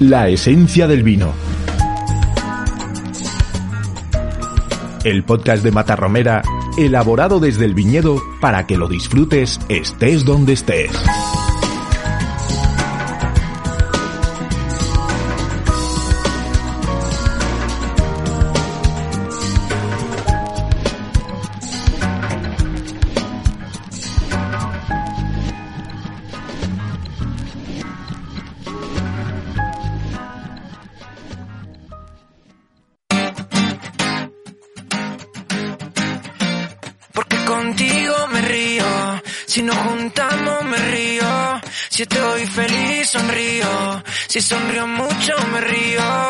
La esencia del vino. El podcast de Mata Romera, elaborado desde el viñedo para que lo disfrutes estés donde estés. Si sonrío mucho me río.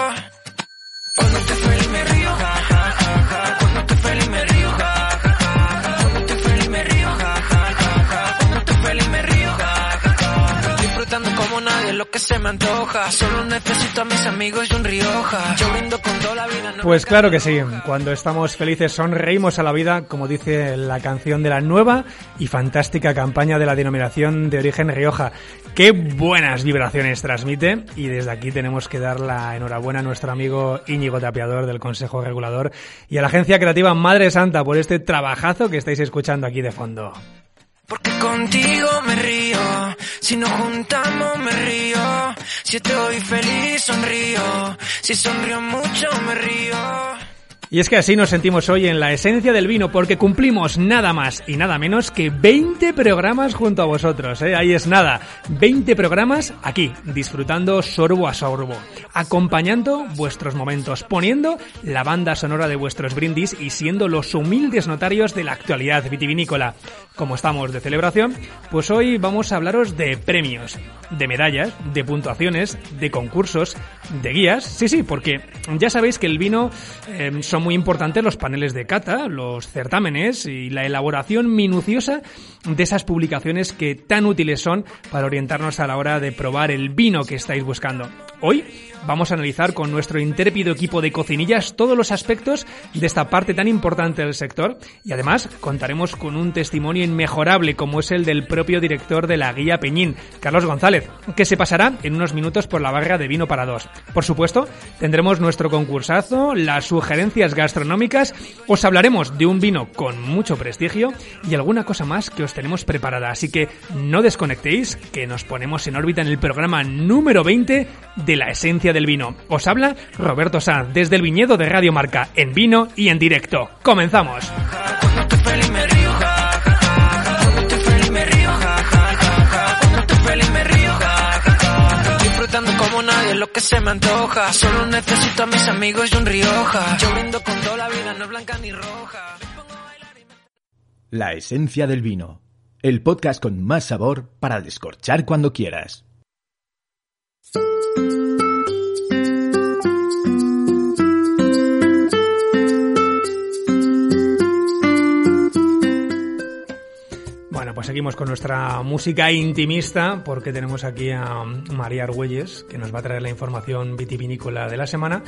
Nadie lo que se me antoja. Solo necesito a mis amigos y un Rioja. Yo brindo con toda la vida. no Pues claro que sí, cuando estamos felices sonreímos a la vida, como dice la canción de la nueva y fantástica campaña de la denominación de origen Rioja. Qué buenas vibraciones transmite y desde aquí tenemos que dar la enhorabuena a nuestro amigo Íñigo Tapiador del Consejo Regulador y a la agencia creativa Madre Santa por este trabajazo que estáis escuchando aquí de fondo. Porque contigo me río, si nos juntamos me río, si estoy feliz sonrío, si sonrío mucho me río. Y es que así nos sentimos hoy en la esencia del vino, porque cumplimos nada más y nada menos que 20 programas junto a vosotros. ¿eh? Ahí es nada, 20 programas aquí, disfrutando sorbo a sorbo, acompañando vuestros momentos, poniendo la banda sonora de vuestros brindis y siendo los humildes notarios de la actualidad vitivinícola. Como estamos de celebración, pues hoy vamos a hablaros de premios, de medallas, de puntuaciones, de concursos, de guías. Sí, sí, porque ya sabéis que el vino eh, son muy importantes los paneles de cata, los certámenes y la elaboración minuciosa de esas publicaciones que tan útiles son para orientarnos a la hora de probar el vino que estáis buscando. Hoy vamos a analizar con nuestro intrépido equipo de cocinillas todos los aspectos de esta parte tan importante del sector y además contaremos con un testimonio inmejorable como es el del propio director de la guía Peñín, Carlos González, que se pasará en unos minutos por la barra de vino para dos. Por supuesto, tendremos nuestro concursazo, las sugerencias gastronómicas, os hablaremos de un vino con mucho prestigio y alguna cosa más que os tenemos preparada. Así que no desconectéis, que nos ponemos en órbita en el programa número 20 de la esencia del vino. Os habla Roberto Sanz desde el viñedo de Radio Marca, en vino y en directo. ¡Comenzamos! Como nadie lo que se me antoja. Solo necesito a mis amigos y un Rioja. Yo brindo con toda la vida, no es blanca ni roja. La esencia del vino. El podcast con más sabor para descorchar cuando quieras. Bueno, pues seguimos con nuestra música intimista porque tenemos aquí a María Argüelles que nos va a traer la información vitivinícola de la semana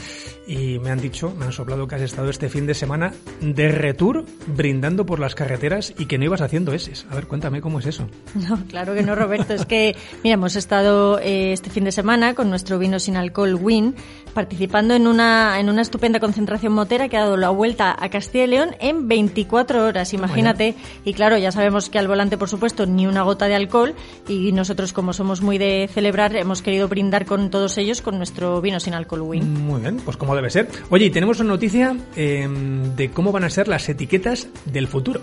y me han dicho, me han soplado que has estado este fin de semana de retour brindando por las carreteras y que no ibas haciendo eses. A ver, cuéntame cómo es eso. No, claro que no, Roberto. Es que, mira, hemos estado eh, este fin de semana con nuestro vino sin alcohol Win, participando en una, en una estupenda concentración motera que ha dado la vuelta a Castilla y León en 24 horas, imagínate. Y claro, ya sabemos que al volante, por supuesto, ni una gota de alcohol y nosotros, como somos muy de celebrar, hemos querido brindar con todos ellos con nuestro vino sin alcohol Win. Muy bien, pues como debe ser. Oye, y tenemos una noticia eh, de cómo van a ser las etiquetas del futuro.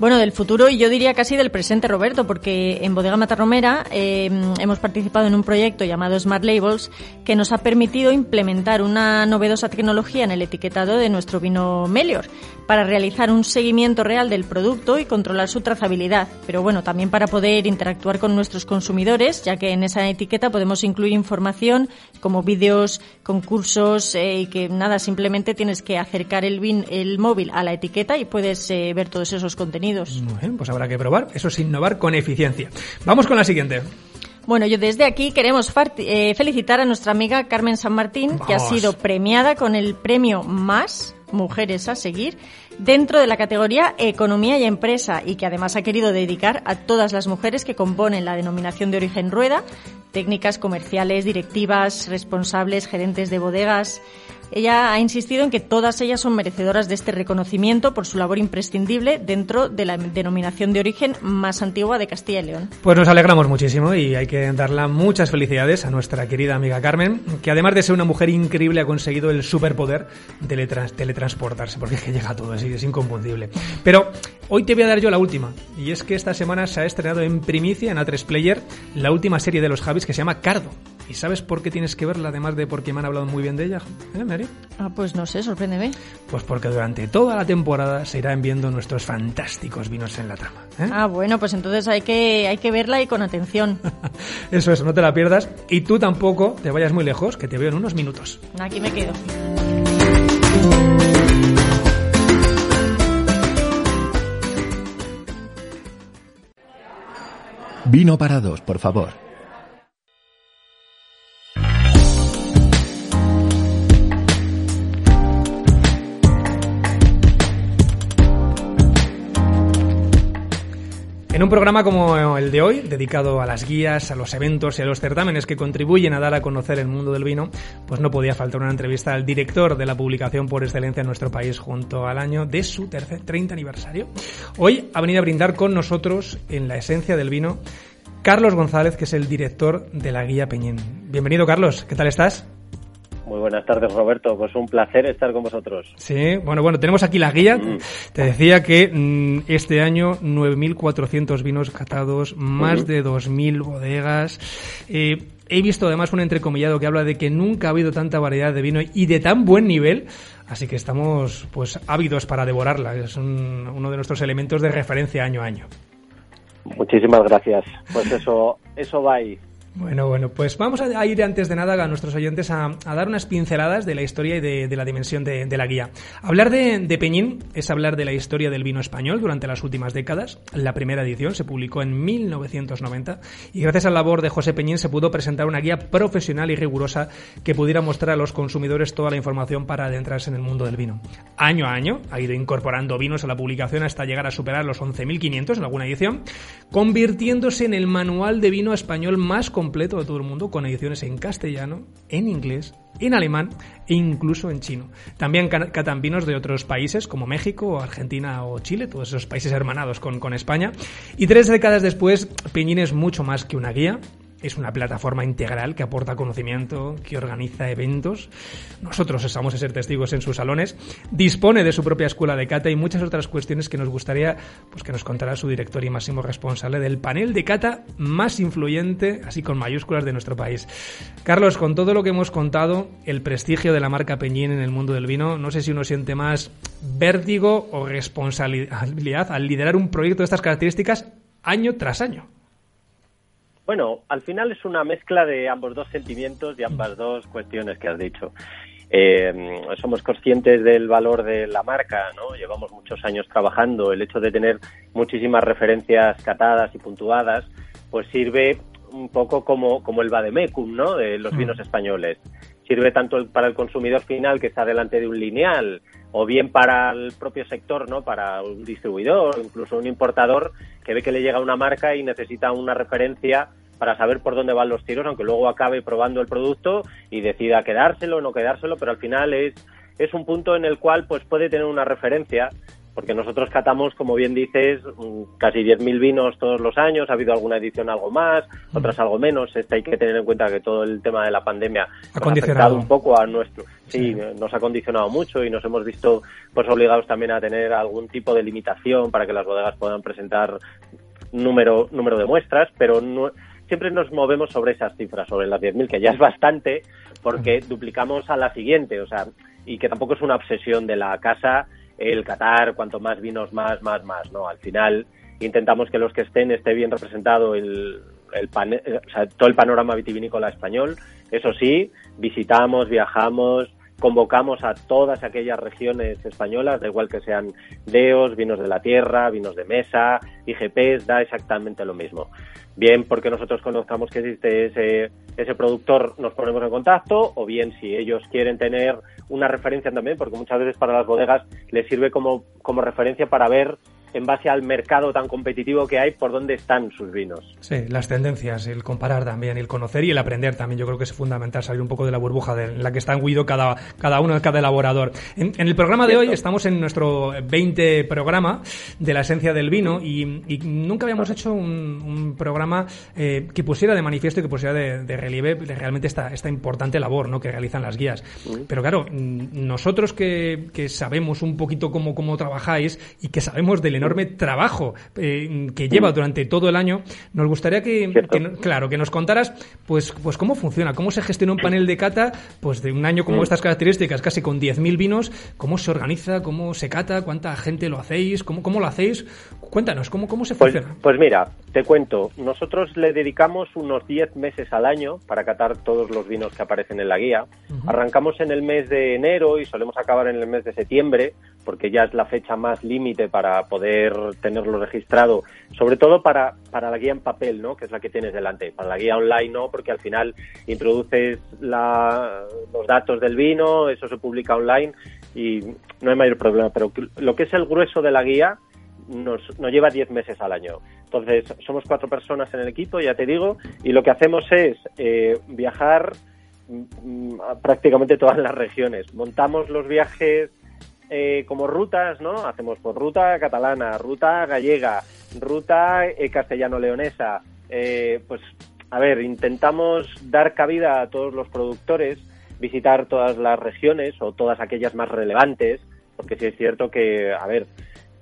Bueno, del futuro y yo diría casi del presente, Roberto, porque en Bodega Matarromera eh, hemos participado en un proyecto llamado Smart Labels que nos ha permitido implementar una novedosa tecnología en el etiquetado de nuestro vino Melior para realizar un seguimiento real del producto y controlar su trazabilidad. Pero bueno, también para poder interactuar con nuestros consumidores, ya que en esa etiqueta podemos incluir información como vídeos, concursos eh, y que nada, simplemente tienes que acercar el, vin, el móvil a la etiqueta y puedes eh, ver todos esos contenidos bueno, pues habrá que probar. Eso es innovar con eficiencia. Vamos con la siguiente. Bueno, yo desde aquí queremos eh, felicitar a nuestra amiga Carmen San Martín, que ha sido premiada con el premio Más Mujeres a Seguir dentro de la categoría Economía y Empresa y que además ha querido dedicar a todas las mujeres que componen la denominación de origen rueda, técnicas comerciales, directivas, responsables, gerentes de bodegas, ella ha insistido en que todas ellas son merecedoras de este reconocimiento por su labor imprescindible dentro de la denominación de origen más antigua de Castilla y León. Pues nos alegramos muchísimo y hay que darle muchas felicidades a nuestra querida amiga Carmen, que además de ser una mujer increíble ha conseguido el superpoder de teletransportarse, porque es que llega todo así, es inconfundible. Pero hoy te voy a dar yo la última, y es que esta semana se ha estrenado en primicia en A3 Player la última serie de los Javis que se llama Cardo. ¿Y sabes por qué tienes que verla, además de porque me han hablado muy bien de ella, ¿Eh, Mary? Ah, pues no sé, sorpréndeme. Pues porque durante toda la temporada se irán viendo nuestros fantásticos vinos en la trama. ¿eh? Ah, bueno, pues entonces hay que, hay que verla y con atención. eso es, no te la pierdas. Y tú tampoco te vayas muy lejos, que te veo en unos minutos. Aquí me quedo. Vino para dos, por favor. En un programa como el de hoy, dedicado a las guías, a los eventos y a los certámenes que contribuyen a dar a conocer el mundo del vino, pues no podía faltar una entrevista al director de la publicación por excelencia en nuestro país junto al año de su tercer 30 aniversario. Hoy ha venido a brindar con nosotros en la esencia del vino Carlos González, que es el director de la guía Peñín. Bienvenido, Carlos. ¿Qué tal estás? Muy buenas tardes, Roberto. Pues un placer estar con vosotros. Sí, bueno, bueno, tenemos aquí la guía. Mm. Te decía que mm, este año 9.400 vinos catados, más de 2.000 bodegas. Eh, he visto además un entrecomillado que habla de que nunca ha habido tanta variedad de vino y de tan buen nivel. Así que estamos pues ávidos para devorarla. Es uno de nuestros elementos de referencia año a año. Muchísimas gracias. Pues eso, eso va ahí. Bueno, bueno, pues vamos a ir antes de nada a nuestros oyentes a, dar unas pinceladas de la historia y de, la dimensión de, la guía. Hablar de, Peñín es hablar de la historia del vino español durante las últimas décadas. La primera edición se publicó en 1990 y gracias a la labor de José Peñín se pudo presentar una guía profesional y rigurosa que pudiera mostrar a los consumidores toda la información para adentrarse en el mundo del vino. Año a año ha ido incorporando vinos a la publicación hasta llegar a superar los 11.500 en alguna edición, convirtiéndose en el manual de vino español más completo completo de todo el mundo con ediciones en castellano, en inglés, en alemán e incluso en chino. También catan vinos de otros países como México, Argentina o Chile, todos esos países hermanados con, con España. Y tres décadas después, Peñín es mucho más que una guía, es una plataforma integral que aporta conocimiento, que organiza eventos. Nosotros estamos a ser testigos en sus salones. Dispone de su propia escuela de cata y muchas otras cuestiones que nos gustaría pues, que nos contara su director y máximo responsable del panel de cata más influyente, así con mayúsculas, de nuestro país. Carlos, con todo lo que hemos contado, el prestigio de la marca Peñín en el mundo del vino, no sé si uno siente más vértigo o responsabilidad al liderar un proyecto de estas características año tras año. Bueno, al final es una mezcla de ambos dos sentimientos y ambas dos cuestiones que has dicho. Eh, somos conscientes del valor de la marca, ¿no? Llevamos muchos años trabajando. El hecho de tener muchísimas referencias catadas y puntuadas, pues sirve un poco como, como el vademecum, ¿no? De los mm. vinos españoles. Sirve tanto para el consumidor final que está delante de un lineal, o bien para el propio sector, ¿no? Para un distribuidor, incluso un importador que ve que le llega una marca y necesita una referencia para saber por dónde van los tiros, aunque luego acabe probando el producto y decida quedárselo o no quedárselo, pero al final es, es un punto en el cual pues puede tener una referencia porque nosotros catamos, como bien dices, mm, casi 10.000 vinos todos los años, ha habido alguna edición algo más, otras algo menos, este hay que tener en cuenta que todo el tema de la pandemia ha condicionado un poco a nuestro, sí, nos ha condicionado mucho y nos hemos visto pues obligados también a tener algún tipo de limitación para que las bodegas puedan presentar número, número de muestras, pero no, siempre nos movemos sobre esas cifras, sobre las 10.000, que ya es bastante, porque duplicamos a la siguiente, o sea, y que tampoco es una obsesión de la casa el Qatar, cuanto más vinos, más, más, más, ¿no? Al final intentamos que los que estén esté bien representado el, el o sea, todo el panorama vitivinícola español. Eso sí, visitamos, viajamos, convocamos a todas aquellas regiones españolas, da igual que sean DEOs, vinos de la tierra, vinos de mesa, IGPs, da exactamente lo mismo. Bien porque nosotros conozcamos que existe ese, ese productor, nos ponemos en contacto, o bien si ellos quieren tener una referencia también, porque muchas veces para las bodegas les sirve como, como referencia para ver en base al mercado tan competitivo que hay, por dónde están sus vinos. Sí, las tendencias, el comparar también, el conocer y el aprender también. Yo creo que es fundamental salir un poco de la burbuja de, en la que está engüido cada, cada uno, cada elaborador. En, el programa de hoy estamos en nuestro 20 programa de la esencia del vino y, nunca habíamos hecho un, programa eh, que pusiera de manifiesto y que pusiera de, relieve realmente esta, esta importante labor ¿no? que realizan las guías. Pero claro, nosotros que, que sabemos un poquito cómo, cómo trabajáis y que sabemos del enorme trabajo eh, que lleva durante todo el año. Nos gustaría que, claro, que nos contaras, pues, pues cómo funciona, cómo se gestiona un panel de cata, pues de un año como estas características, casi con 10.000 vinos, cómo se organiza, cómo se cata, cuánta gente lo hacéis, cómo, cómo lo hacéis. Cuéntanos, ¿cómo, cómo se pues, funciona? Pues, mira, te cuento, nosotros le dedicamos unos 10 meses al año para catar todos los vinos que aparecen en la guía. Arrancamos en el mes de enero y solemos acabar en el mes de septiembre, porque ya es la fecha más límite para poder tenerlo registrado, sobre todo para, para la guía en papel, ¿no? que es la que tienes delante. Para la guía online no, porque al final introduces la, los datos del vino, eso se publica online y no hay mayor problema. Pero lo que es el grueso de la guía nos, nos lleva 10 meses al año. Entonces, somos cuatro personas en el equipo, ya te digo, y lo que hacemos es eh, viajar mm, a prácticamente todas las regiones. Montamos los viajes eh, como rutas, ¿no? Hacemos por ruta catalana, ruta gallega, ruta eh, castellano-leonesa. Eh, pues, a ver, intentamos dar cabida a todos los productores, visitar todas las regiones o todas aquellas más relevantes, porque sí es cierto que, a ver,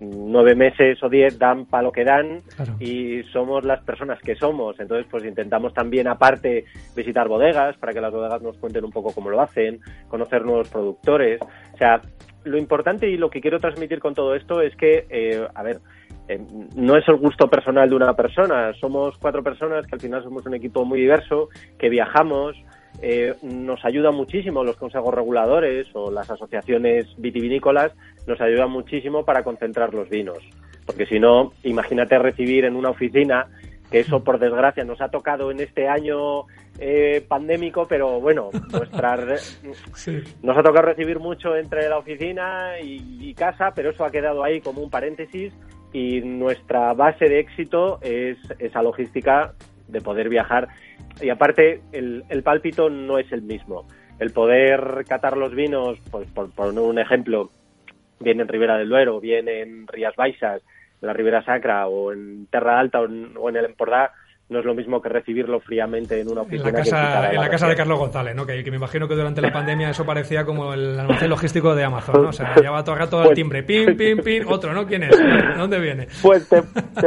nueve meses o diez dan para lo que dan y somos las personas que somos. Entonces, pues intentamos también, aparte, visitar bodegas para que las bodegas nos cuenten un poco cómo lo hacen, conocer nuevos productores. O sea, lo importante y lo que quiero transmitir con todo esto es que, eh, a ver, eh, no es el gusto personal de una persona, somos cuatro personas que al final somos un equipo muy diverso, que viajamos, eh, nos ayuda muchísimo los consejos reguladores o las asociaciones vitivinícolas, nos ayudan muchísimo para concentrar los vinos. Porque si no, imagínate recibir en una oficina que eso por desgracia nos ha tocado en este año eh, pandémico, pero bueno, nuestra nos ha tocado recibir mucho entre la oficina y, casa, pero eso ha quedado ahí como un paréntesis y nuestra base de éxito es esa logística de poder viajar y aparte el, el pálpito no es el mismo. El poder catar los vinos, pues por, por un ejemplo, bien en Ribera del Duero, bien en Rías Baixas, la Ribera Sacra o en Terra Alta o en, el Empordà, no es lo mismo que recibirlo fríamente en una oficina. En la casa, en la casa de Carlos González, ¿no? Que, me imagino que durante la pandemia eso parecía como el almacén logístico de Amazon, ¿no? O sea, lleva todo el rato el pues timbre, pim, pim, pim, otro, ¿no? ¿Quién es? ¿De dónde viene? Pues te,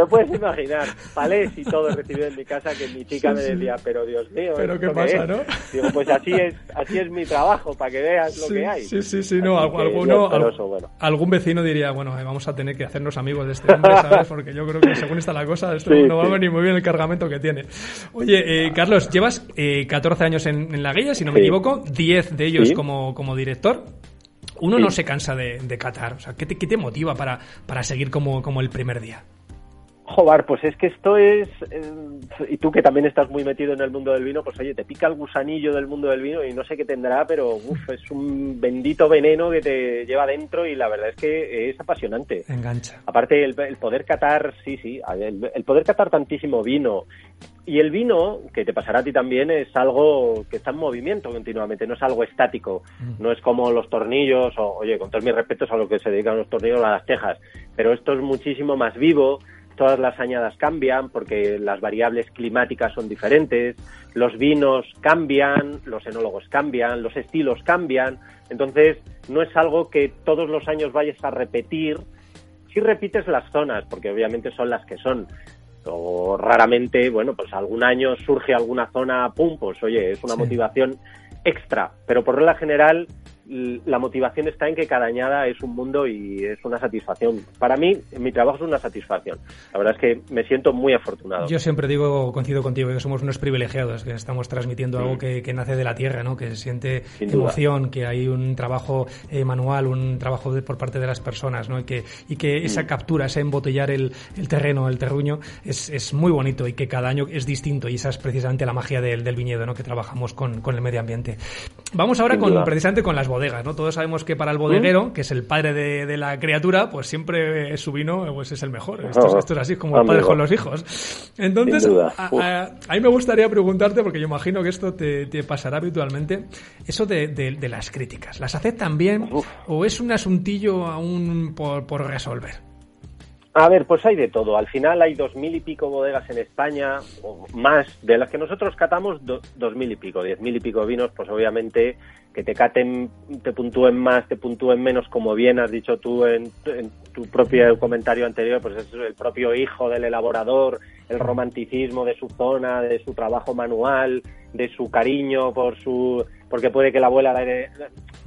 puedes imaginar, palés y todo recibido en mi casa que mi chica me decía, pero Dios mío, ¿pero qué pasa, no? Digo, pues así es, así es mi trabajo, para que veas lo que hay. Sí, sí, sí, no, alguno, algún vecino diría, bueno, eh, vamos a tener que hacernos amigos de este hombre, ¿sabes? Porque yo creo que según está la cosa, esto no va a venir muy bien el cargamento que tiene. Oye, eh, Carlos, llevas eh, 14 años en, la guía, si no me equivoco, 10 de ellos como, como director. Uno no se cansa de, de catar. O sea, ¿qué te, qué te motiva para, para seguir como, como el primer día? Jobar, pues es que esto es, eh, y tú que también estás muy metido en el mundo del vino, pues oye, te pica el gusanillo del mundo del vino y no sé qué tendrá, pero uf, es un bendito veneno que te lleva dentro y la verdad es que es apasionante. Engancha. Aparte, el, poder catar, sí, sí, el, poder catar tantísimo vino y el vino, que te pasará a ti también, es algo que está en movimiento continuamente, no es algo estático, mm. no es como los tornillos, o oye, con todos mis respetos a lo que se dedican los tornillos a las tejas, pero esto es muchísimo más vivo, todas las añadas cambian porque las variables climáticas son diferentes, los vinos cambian, los enólogos cambian, los estilos cambian, entonces no es algo que todos los años vayas a repetir, si repites las zonas, porque obviamente son las que son, o raramente, bueno, pues algún año surge alguna zona, pum, pues oye, es una motivación extra, pero por regla general la motivación está en que cada añada es un mundo y es una satisfacción. Para mí, mi trabajo es una satisfacción. La verdad es que me siento muy afortunado. Yo siempre digo, coincido contigo, que somos unos privilegiados, que estamos transmitiendo algo mm. que, nace de la tierra, ¿no? que se siente emoción, que hay un trabajo eh, manual, un trabajo por parte de las personas, ¿no? y que, y que esa mm. captura, ese embotellar el, el, terreno, el terruño, es, es, muy bonito y que cada año es distinto y esa es precisamente la magia del, del viñedo, ¿no? que trabajamos con, con el medio ambiente. Vamos ahora con, precisamente con las bodegas, ¿no? Todos sabemos que para el bodeguero, que es el padre de, la criatura, pues siempre su vino pues es el mejor. Esto, es así como el padre con los hijos. Entonces, a, mí me gustaría preguntarte, porque yo imagino que esto te, pasará habitualmente, eso de, las críticas. ¿Las aceptan bien o es un asuntillo aún por resolver? A ver, pues hay de todo. Al final hay dos mil y pico bodegas en España, o más, de las que nosotros catamos dos mil y pico, diez mil y pico vinos, pues obviamente que te caten, te puntúen más, te puntúen menos, como bien has dicho tú en, tu propio comentario anterior, pues es el propio hijo del elaborador, el romanticismo de su zona, de su trabajo manual, de su cariño por su, porque puede que la abuela la herede,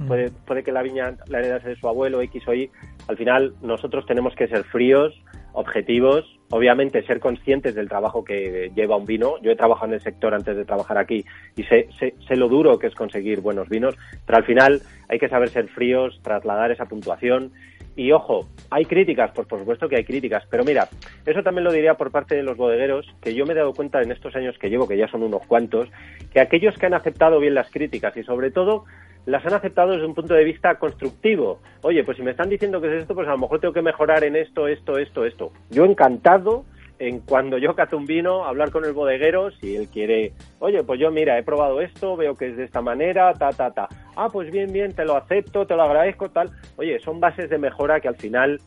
puede, puede que la viña la heredase de su abuelo, X o Y. Al final, nosotros tenemos que ser fríos, objetivos, obviamente ser conscientes del trabajo que lleva un vino. Yo he trabajado en el sector antes de trabajar aquí y sé, sé, lo duro que es conseguir buenos vinos, pero al final hay que saber ser fríos, trasladar esa puntuación. Y ojo, hay críticas, pues por supuesto que hay críticas, pero mira, eso también lo diría por parte de los bodegueros, que yo me he dado cuenta en estos años que llevo, que ya son unos cuantos, que aquellos que han aceptado bien las críticas y sobre todo las han aceptado desde un punto de vista constructivo. Oye, pues si me están diciendo que es esto, pues a lo mejor tengo que mejorar en esto, esto, esto, esto. Yo encantado en cuando yo cato un vino, hablar con el bodeguero, si él quiere, oye, pues yo mira, he probado esto, veo que es de esta manera, ta, ta, ta. Ah, pues bien, bien, te lo acepto, te lo agradezco, tal. Oye, son bases de mejora que al final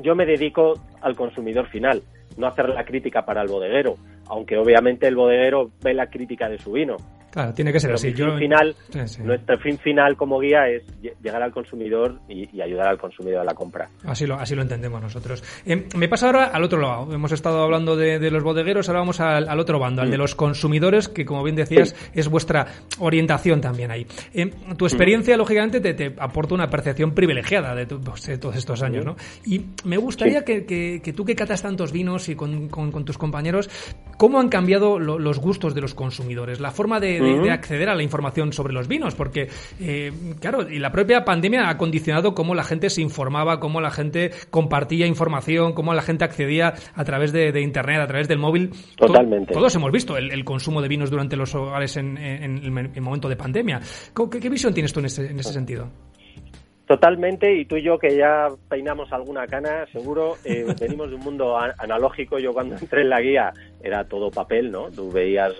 yo me dedico al consumidor final, no hacer la crítica para el bodeguero, aunque obviamente el bodeguero ve la crítica de su vino. Claro, tiene que ser así. Yo... final, Nuestro fin final como guía es llegar al consumidor y, ayudar al consumidor a la compra. Así lo, así lo entendemos nosotros. Eh, me pasa ahora al otro lado. Hemos estado hablando de, los bodegueros, ahora vamos al, otro bando, al de mm. los consumidores, que como bien decías, es vuestra orientación también ahí. Eh, tu experiencia, mm. lógicamente, te, aporta una percepción privilegiada de, pues, todos estos años, ¿no? Y me gustaría que, tú que catas tantos vinos y con, tus compañeros, ¿cómo han cambiado los gustos de los consumidores? La forma de de, acceder a la información sobre los vinos, porque, eh, claro, y la propia pandemia ha condicionado cómo la gente se informaba, cómo la gente compartía información, cómo la gente accedía a través de, Internet, a través del móvil. Totalmente. todos hemos visto el, consumo de vinos durante los hogares en, el momento de pandemia. ¿Qué, visión tienes tú en ese, en ese sentido? Totalmente, y tú y yo que ya peinamos alguna cana, seguro, eh, venimos de un mundo analógico. Yo cuando entré en la guía era todo papel, ¿no? Tú veías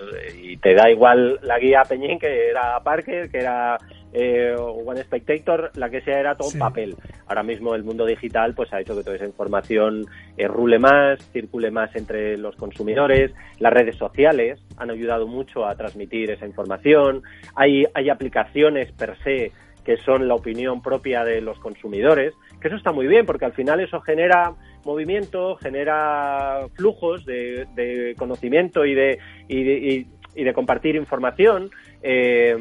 y te da igual la guía Peñín, que era Parker, que era eh, One Spectator, la que sea, era todo papel. Ahora mismo el mundo digital pues ha hecho que toda esa información eh, rule más, circule más entre los consumidores. Las redes sociales han ayudado mucho a transmitir esa información. Hay, hay aplicaciones per se que son la opinión propia de los consumidores, que eso está muy bien porque al final eso genera movimiento, genera flujos de, conocimiento y de, y de, compartir información eh,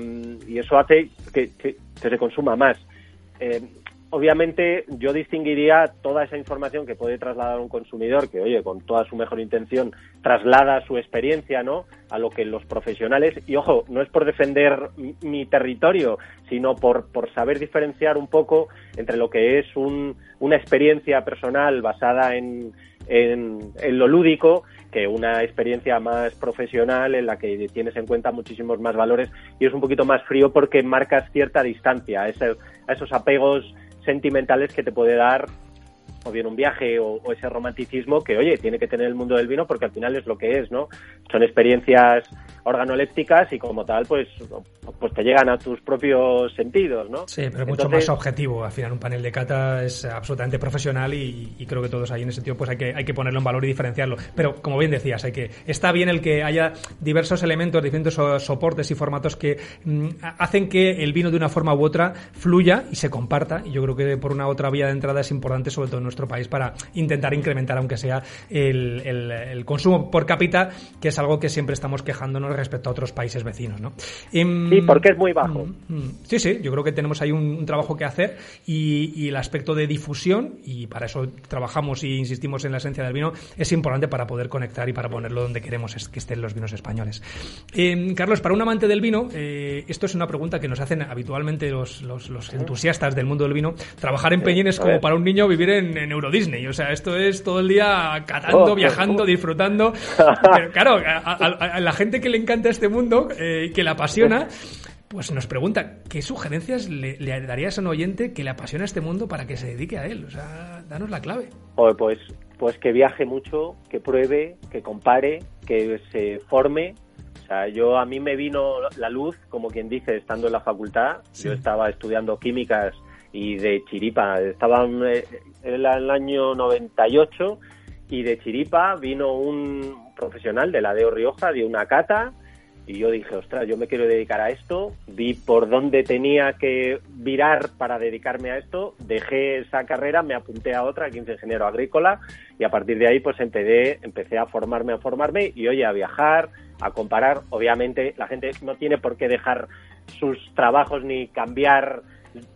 y eso hace que, se consuma más. Eh, obviamente yo distinguiría toda esa información que puede trasladar un consumidor que, oye, con toda su mejor intención traslada su experiencia, ¿no? A lo que los profesionales, y ojo, no es por defender mi territorio, sino por, por saber diferenciar un poco entre lo que es un, una experiencia personal basada en, en, lo lúdico que una experiencia más profesional en la que tienes en cuenta muchísimos más valores y es un poquito más frío porque marcas cierta distancia a, a esos apegos sentimentales que te puede dar o bien un viaje o, ese romanticismo que, oye, tiene que tener el mundo del vino porque al final es lo que es, ¿no? Son experiencias organolépticas y como tal, pues, pues te llegan a tus propios sentidos, ¿no? Sí, pero mucho más objetivo. Al final un panel de cata es absolutamente profesional y, creo que todos ahí en ese sentido pues hay que, hay que ponerlo en valor y diferenciarlo. Pero como bien decías, hay que está bien el que haya diversos elementos, diferentes soportes y formatos que mm, hacen que el vino de una forma u otra fluya y se comparta. Y yo creo que por una otra vía de entrada es importante, sobre todo en nuestro país, para intentar incrementar, aunque sea el, el consumo por cápita, que es algo que siempre estamos quejándonos respecto a otros países vecinos, ¿no? Em, sí, porque es muy bajo. Mm, mm. sí, sí, yo creo que tenemos ahí un, trabajo que hacer y, el aspecto de difusión, y para eso trabajamos y insistimos en la esencia del vino, es importante para poder conectar y para ponerlo donde queremos que estén los vinos españoles. Em, Carlos, para un amante del vino, eh, esto es una pregunta que nos hacen habitualmente los, entusiastas del mundo del vino. Trabajar en Peñín es como para un niño vivir en, Euro Disney. O sea, esto es todo el día catando, oh, viajando, disfrutando. Pero claro, a la gente que le encanta este mundo, eh, que le apasiona, pues nos pregunta, ¿qué sugerencias le, darías a un oyente que le apasiona este mundo para que se dedique a él? O sea, danos la clave. Pues, pues que viaje mucho, que pruebe, que compare, que se forme. O sea, yo a mí me vino la luz, como quien dice, estando en la facultad. Yo estaba estudiando químicas y de chiripa. Estaba en el año 98 y de chiripa vino un profesional de la DEO Rioja, de una cata, y yo dije, ostras, yo me quiero dedicar a esto, vi por dónde tenía que virar para dedicarme a esto, dejé esa carrera, me apunté a otra, que ingeniero agrícola, y a partir de ahí pues empecé, empecé a formarme, a formarme, y oye, a viajar, a comparar, obviamente la gente no tiene por qué dejar sus trabajos ni cambiar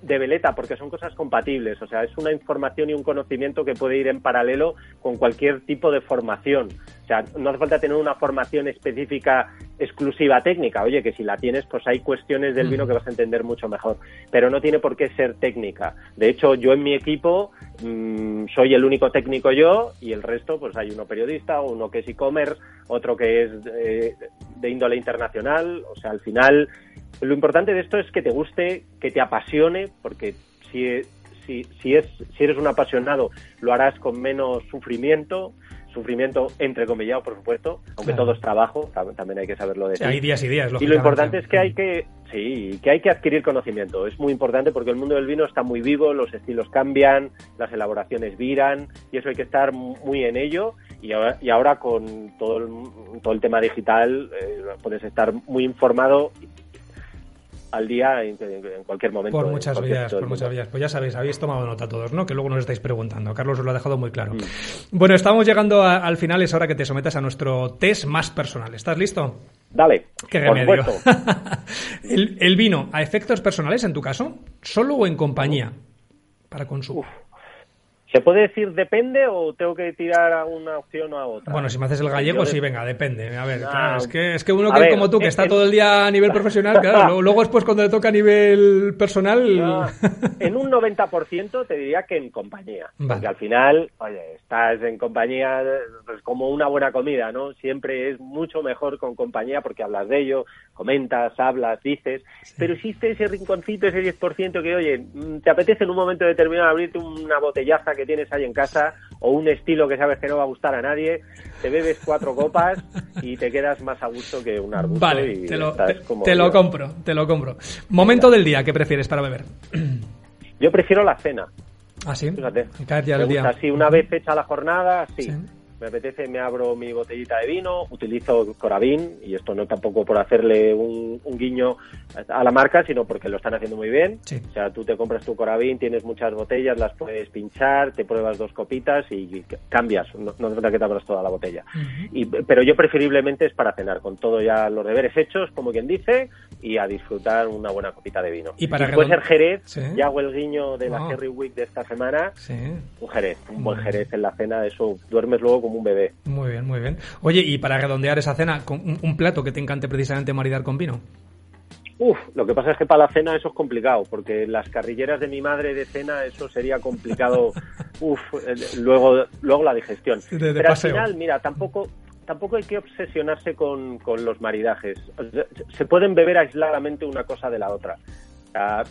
de veleta, porque son cosas compatibles, o sea, es una información y un conocimiento que puede ir en paralelo con cualquier tipo de formación. O sea, no hace falta tener una formación específica exclusiva técnica. Oye, que si la tienes, pues hay cuestiones del vino que vas a entender mucho mejor. Pero no tiene por qué ser técnica. De hecho, yo en mi equipo mm, soy el único técnico yo y el resto, pues hay uno periodista, uno que es e-commerce, otro que es eh, de índole internacional. O sea, al final, lo importante de esto es que te guste, que te apasione, porque si, si, si, es, si eres un apasionado, lo harás con menos sufrimiento sufrimiento entrecomillado, por supuesto, aunque todo es trabajo, también hay que saberlo decir. hay días y días. Y lo importante es que hay que, sí, que hay que adquirir conocimiento. Es muy importante porque el mundo del vino está muy vivo, los estilos cambian, las elaboraciones viran y eso hay que estar muy en ello. Y ahora, y ahora con todo el, todo el tema digital eh, puedes estar muy informado al día en, cualquier momento. Por muchas vías, por muchas vías. Pues ya sabéis, habéis tomado nota todos, ¿no? Que luego nos estáis preguntando. Carlos os lo ha dejado muy claro. Mm. Bueno, estamos llegando al final, es hora que te sometas a nuestro test más personal. ¿Estás listo? Dale. Qué remedio. el, el, vino, ¿a efectos personales en tu caso? ¿Solo o en compañía? Para consumo. ¿Se puede decir depende o tengo que tirar a una opción o a otra? Bueno, si me haces el gallego, sí, venga, depende. A ver, claro, es, que, es que uno que como tú, que está todo el día a nivel profesional, claro, luego, después cuando le toca a nivel personal... en un 90% te diría que en compañía. Porque al final, oye, estás en compañía pues, como una buena comida, ¿no? Siempre es mucho mejor con compañía porque hablas de ello, comentas, hablas, dices, pero existe ese rinconcito, ese 10% que, oye, te apetece en un momento determinado abrirte una botellaza que tienes ahí en casa o un estilo que sabes que no va a gustar a nadie, te bebes cuatro copas y te quedas más a gusto que un arbusto. Vale, te, lo, te, lo compro, te lo compro. Momento del día, ¿qué prefieres para beber? Yo prefiero la cena. ¿Ah, sí? Fíjate. Me una vez hecha la jornada, sí me apetece, me abro mi botellita de vino, utilizo Coravin, y esto no tampoco por hacerle un, guiño a la marca, sino porque lo están haciendo muy bien. O sea, tú te compras tu Coravin, tienes muchas botellas, las puedes pinchar, te pruebas dos copitas y cambias, no, no que te abras toda la botella. y, pero yo preferiblemente es para cenar, con todo ya los deberes hechos, como quien dice, y a disfrutar una buena copita de vino. Y para puede ser Jerez, ya hago el guiño de la Cherry Week de esta semana, un Jerez, un buen Jerez en la cena, eso duermes luego como un bebé. Muy bien, muy bien. Oye, y para redondear esa cena, un, un plato que te encante precisamente maridar con vino. Uf, lo que pasa es que para la cena eso es complicado, porque las carrilleras de mi madre de cena eso sería complicado. Uf, eh, luego, luego la digestión. de Pero al final, mira, tampoco, tampoco hay que obsesionarse con, con los maridajes. Se pueden beber aisladamente una cosa de la otra.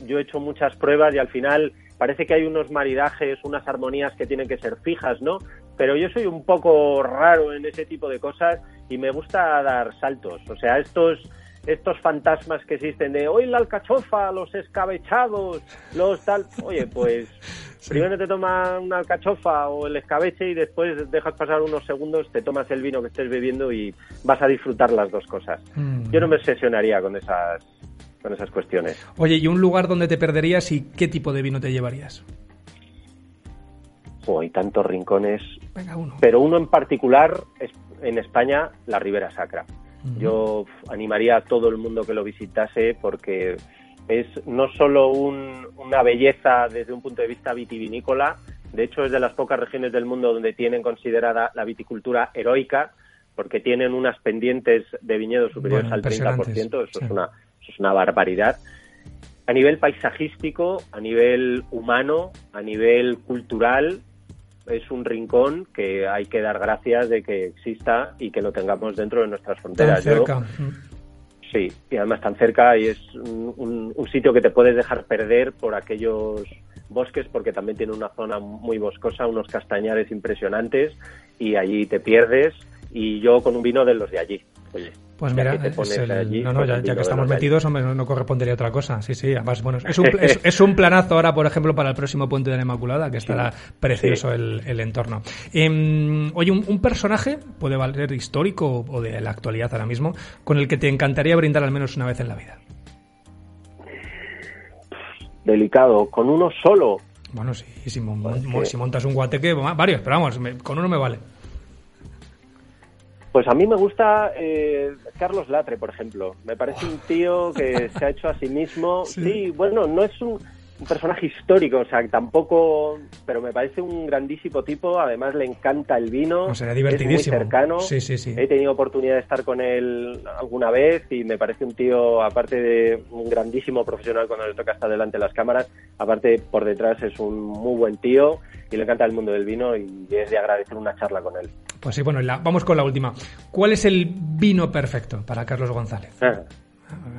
Yo he hecho muchas pruebas y al final parece que hay unos maridajes, unas armonías que tienen que ser fijas, ¿no? Pero yo soy un poco raro en ese tipo de cosas y me gusta dar saltos. O sea, estos estos fantasmas que existen de hoy la alcachofa, los escabechados, los tal. Oye, pues primero te tomas una alcachofa o el escabeche y después dejas pasar unos segundos, te tomas el vino que estés bebiendo y vas a disfrutar las dos cosas. Mm. Yo no me obsesionaría con esas con esas cuestiones. Oye, ¿y un lugar donde te perderías y qué tipo de vino te llevarías? Jo, hay tantos rincones, uno. pero uno en particular es en España, la Ribera Sacra. Yo animaría a todo el mundo que lo visitase porque es no solo un- una belleza desde un punto de vista vitivinícola, de hecho es de las pocas regiones del mundo donde tienen considerada la viticultura heroica, porque tienen unas pendientes de viñedos superiores Bueno, al 30%, impresionantes, eso, sí. es una, eso es una barbaridad. A nivel paisajístico, a nivel humano, a nivel cultural, es un rincón que hay que dar gracias de que exista y que lo tengamos dentro de nuestras Tan fronteras. Yo- cerca. Mm. Sí, y además tan cerca y es un, un- un sitio que te puedes dejar perder por aquellos bosques porque también tiene una zona muy boscosa, unos castañares impresionantes y allí te pierdes y yo con un vino de los de allí. Oye, Pues mira, es el- allí, no, no, ya, que estamos metidos, hombre, no, no correspondería otra cosa. Sí, sí, además, bueno, es un, es, es un planazo ahora, por ejemplo, para el próximo Puente de la Inmaculada, que estará precioso Sí. el, el entorno. Em, oye, un, un personaje, puede valer histórico o, o de la actualidad ahora mismo, con el que te encantaría brindar al menos una vez en la vida. Delicado, con uno solo. Bueno, sí, si, mon- Pues mon- que- si montas un guateque, va- varios, pero vamos, me- con uno me vale. Pues a mí me gusta eh, Carlos Latre, por ejemplo. Me parece un tío que se ha hecho a sí mismo. Sí. Sí, bueno, no es un, un personaje histórico, o sea, tampoco. Pero me parece un grandísimo tipo. Además, le encanta el vino. O sea, Es muy cercano. Sí, sí, sí. He tenido oportunidad de estar con él alguna vez y me parece un tío, aparte de un grandísimo profesional cuando le toca estar delante de las cámaras, aparte por detrás es un muy buen tío y le encanta el mundo del vino y es de agradecer una charla con él. Pues sí, bueno, la- vamos con la última. ¿Cuál es el vino perfecto para Carlos González? Ah,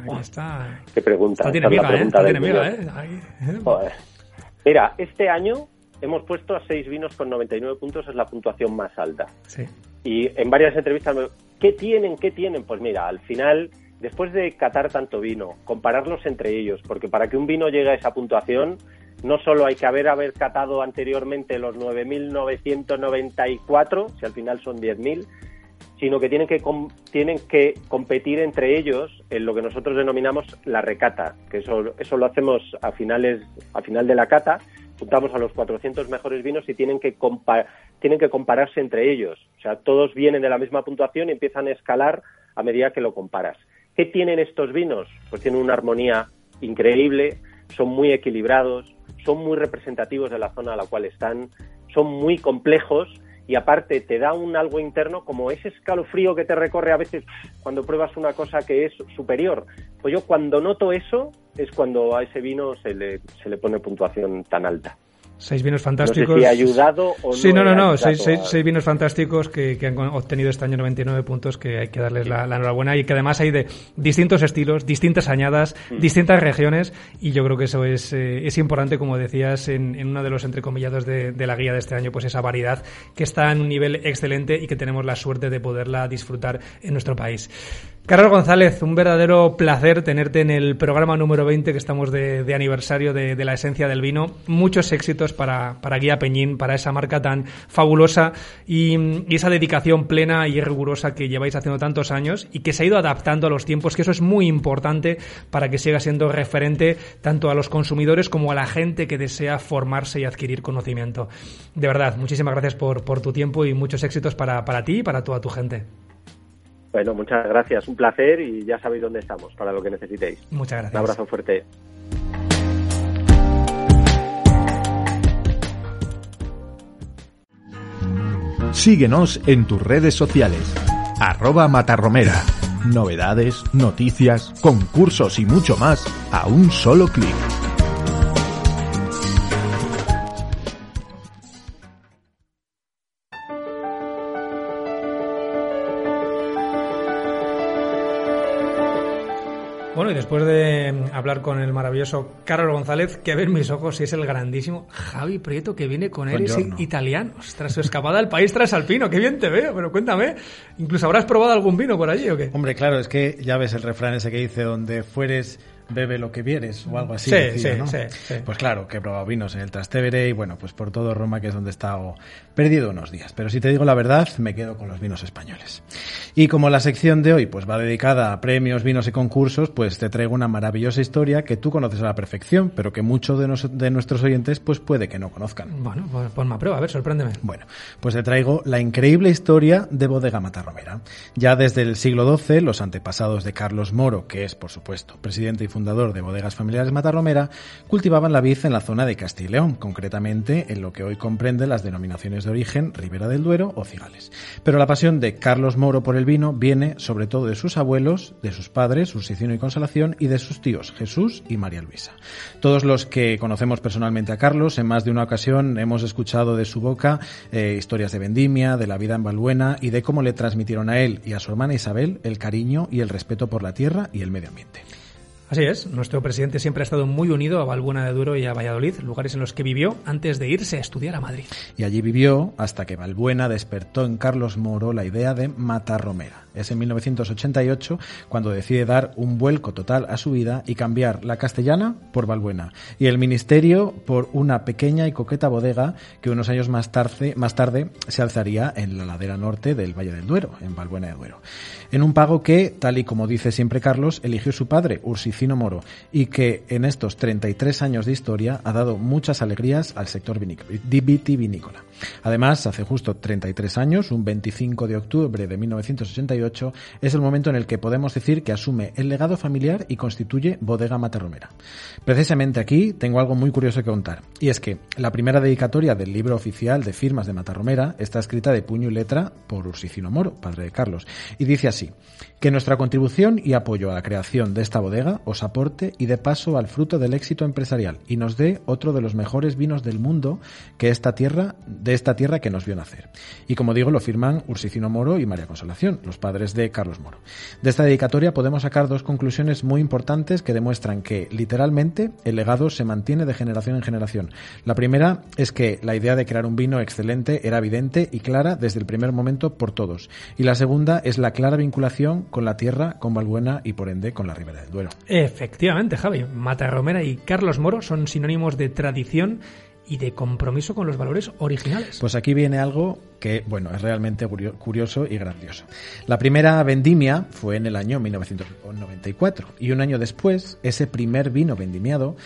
Ahí está. Qué pregunta. Esta tiene esta es la miga, ¿eh? pregunta Esta del tiene miga. ¿eh? ¿eh? Joder. Mira, este año hemos puesto a seis vinos con 99 puntos, es la puntuación más alta. Sí. Y en varias entrevistas, me- ¿qué tienen? ¿Qué tienen? Pues mira, al final, después de catar tanto vino, compararlos entre ellos, porque para que un vino llegue a esa puntuación, no solo hay que haber, haber catado anteriormente los 9.994, si al final son 10.000, sino que tienen que com- tienen que competir entre ellos en lo que nosotros denominamos la recata, que eso eso lo hacemos a finales a final de la cata, juntamos a los 400 mejores vinos y tienen que tienen que compararse entre ellos, o sea, todos vienen de la misma puntuación y empiezan a escalar a medida que lo comparas. ¿Qué tienen estos vinos? Pues tienen una armonía increíble, son muy equilibrados, son muy representativos de la zona a la cual están, son muy complejos y aparte te da un algo interno como ese escalofrío que te recorre a veces cuando pruebas una cosa que es superior. Pues yo cuando noto eso es cuando a ese vino se le, se le pone puntuación tan alta. Seis vinos No fantásticos. sé si ha ayudado o no. Sí, no, no, no. Seis, seis- a- seis vinos fantásticos que, que han obtenido este año 99 puntos, que hay que darles la, la enhorabuena y que además hay de distintos estilos, distintas añadas, Mm. distintas regiones y yo creo que eso es, eh, es importante, como decías, en, en uno de los entrecomillados de, de la guía de este año, pues esa variedad que está en un nivel excelente y que tenemos la suerte de poderla disfrutar en nuestro país. Carlos González, un verdadero placer tenerte en el programa número 20 que estamos de, de aniversario de, de la esencia del vino. Muchos éxitos para, para Guía Peñín, para esa marca tan fabulosa y, y esa dedicación plena y rigurosa que lleváis haciendo tantos años y que se ha ido adaptando a los tiempos, que eso es muy importante para que siga siendo referente tanto a los consumidores como a la gente que desea formarse y adquirir conocimiento. De verdad, muchísimas gracias por, por tu tiempo y muchos éxitos para, para ti y para toda tu gente. Bueno, muchas gracias, un placer y ya sabéis dónde estamos para lo que necesitéis. Muchas gracias. Un abrazo fuerte. Síguenos en tus redes sociales. Arroba Matarromera. Novedades, noticias, concursos y mucho más a un solo clic. Después de hablar con el maravilloso Carlos González, que a ver mis ojos si es el grandísimo Javi Prieto que viene con él, es italiano. Ostras, su escapada al país trasalpino, qué bien te veo, pero cuéntame, ¿incluso habrás probado algún vino por allí o qué? Hombre, claro, es que ya ves el refrán ese que dice, donde fueres bebe lo que vieres o algo así. Sí, sí, sí, Pues claro, que he probado vinos en el Trastevere y bueno, pues por todo Roma, que es donde he estado perdido unos días. Pero si te digo la verdad, me quedo con los vinos españoles. Y como la sección de hoy pues va dedicada a premios, vinos y concursos, pues te traigo una maravillosa historia que tú conoces a la perfección, pero que muchos de, de nuestros oyentes pues puede que no conozcan. Bueno, pues ponme a prueba, a ver, sorpréndeme. Bueno, pues te traigo la increíble historia de Bodega Matarromera. Ya desde el siglo XII, los antepasados de Carlos Moro, que es por supuesto presidente y fundador de Bodegas Familiares Matarromera, cultivaban la vid en la zona de Castilla y León, concretamente en lo que hoy comprende las denominaciones de origen Ribera del Duero o Cigales. Pero la pasión de Carlos Moro por el vino viene sobre todo de sus abuelos, de sus padres, Ursicino y Consolación, y de sus tíos, Jesús y María Luisa. Todos los que conocemos personalmente a Carlos, en más de una ocasión hemos escuchado de su boca eh, historias de vendimia, de la vida en Balbuena y de cómo le transmitieron a él y a su hermana Isabel el cariño y el respeto por la tierra y el medio ambiente. Así es, nuestro presidente siempre ha estado muy unido a Valbuena de Duero y a Valladolid, lugares en los que vivió antes de irse a estudiar a Madrid. Y allí vivió hasta que Valbuena despertó en Carlos Moro la idea de Matarromera. Es en 1988 cuando decide dar un vuelco total a su vida y cambiar la castellana por Valbuena y el ministerio por una pequeña y coqueta bodega que unos años más tarde, más tarde se alzaría en la ladera norte del Valle del Duero, en Valbuena de Duero. En un pago que, tal y como dice siempre Carlos, eligió su padre, Ursicino Moro, y que en estos 33 años de historia ha dado muchas alegrías al sector vitivinícola. Además, hace justo 33 años, un 25 de octubre de 1988, es el momento en el que podemos decir que asume el legado familiar y constituye Bodega Matarromera. Precisamente aquí tengo algo muy curioso que contar, y es que la primera dedicatoria del libro oficial de firmas de Matarromera está escrita de puño y letra por Ursicino Moro, padre de Carlos, y dice así, que nuestra contribución y apoyo a la creación de esta bodega os aporte y de paso al fruto del éxito empresarial y nos dé otro de los mejores vinos del mundo que esta tierra, de esta tierra que nos vio nacer. Y como digo, lo firman Ursicino Moro y María Consolación, los padres de Carlos Moro. De esta dedicatoria podemos sacar dos conclusiones muy importantes que demuestran que, literalmente, el legado se mantiene de generación en generación. La primera es que la idea de crear un vino excelente era evidente y clara desde el primer momento por todos. Y la segunda es la clara vinculación con la tierra, con Valbuena y por ende con la Ribera del Duero. Efectivamente, Javi. Matarromera y Carlos Moro son sinónimos de tradición y de compromiso con los valores originales. Pues aquí viene algo que, bueno, es realmente curioso y grandioso. La primera vendimia fue en el año 1994 y un año después, ese primer vino vendimiado